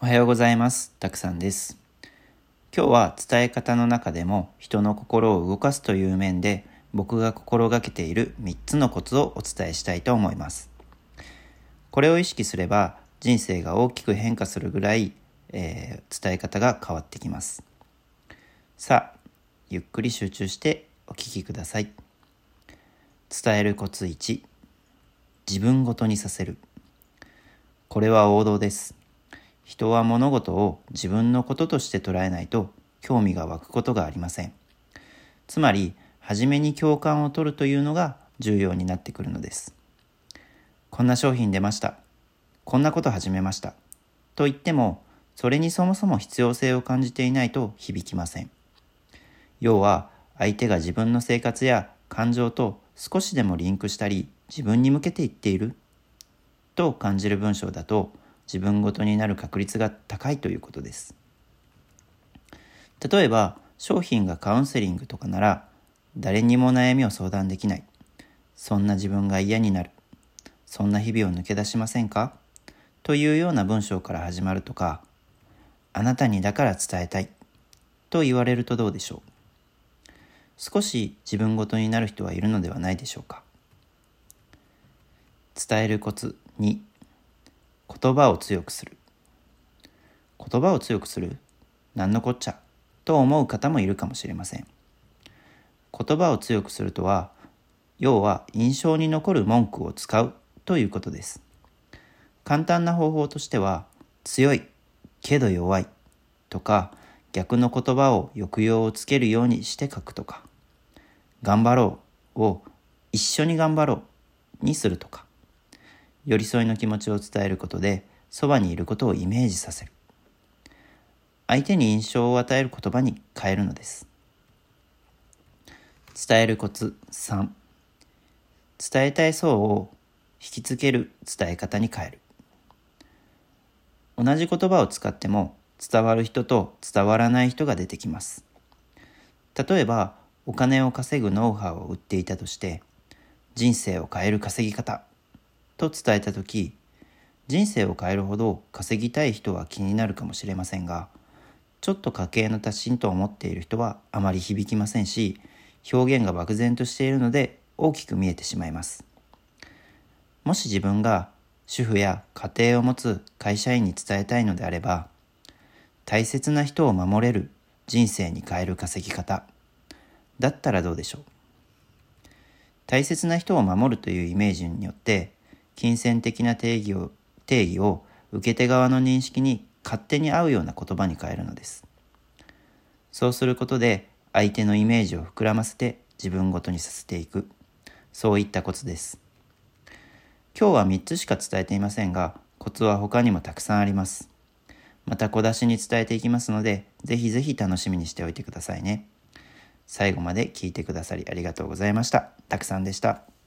おはようございます。たくさんです。今日は伝え方の中でも人の心を動かすという面で僕が心がけている3つのコツをお伝えしたいと思います。これを意識すれば人生が大きく変化するぐらい、えー伝え方が変わってきます。さあ、ゆっくり集中してお聞きください。伝えるコツ1、自分ごとにさせる。これは王道です。人は物事を自分のこととして捉えないと興味が湧くことがありません。つまり、初めに共感を取るというのが重要になってくるのです。こんな商品出ました。こんなこと始めました。と言っても、それにそもそも必要性を感じていないと響きません。要は、相手が自分の生活や感情と少しでもリンクしたり、自分に向けて言っていると感じる文章だと自分ごとになる確率が高いということです。例えば商品がカウンセリングとかなら誰にも悩みを相談できない。そんな自分が嫌になる。そんな日々を抜け出しませんか？というような文章から始まるとかあなたにだから伝えたいと言われるとどうでしょう？少し自分ごとになる人はいるのではないでしょうか？伝えるコツ2言葉を強くする。言葉を強くする？何のこっちゃ？と思う方もいるかもしれません。言葉を強くするとは要は印象に残る文句を使うということです。簡単な方法としては強いけど弱いとか逆の言葉を抑揚をつけるようにして書くとか。頑張ろうを一緒に頑張ろうにするとか。寄り添いの気持ちを伝えることでそばにいることをイメージさせる。相手に印象を与える言葉に変えるのです。伝えるコツ3伝えたい層を引きつける伝え方に変える。同じ言葉を使っても伝わる人と伝わらない人が出てきます。例えばお金を稼ぐノウハウを売っていたとして人生を変える稼ぎ方。と伝えた時人生を変えるほど稼ぎたい人は気になるかもしれませんがちょっと家計の達人と思っている人はあまり響きませんし表現が漠然としているので大きく見えてしまいます。もし自分が主婦や家庭を持つ会社員に伝えたいのであれば大切な人を守れる人生に変える稼ぎ方だったらどうでしょう？大切な人を守るというイメージによって金銭的な定義を定義を受け手側の認識に勝手に合うような言葉に変えるのです。そうすることで相手のイメージを膨らませて自分ごとにさせていく。そういったコツです。今日は3つしか伝えていませんがコツは他にもたくさんあります。また小出しに伝えていきますのでぜひぜひ楽しみにしておいてくださいね。最後まで聞いてくださりありがとうございました。たくさんでした。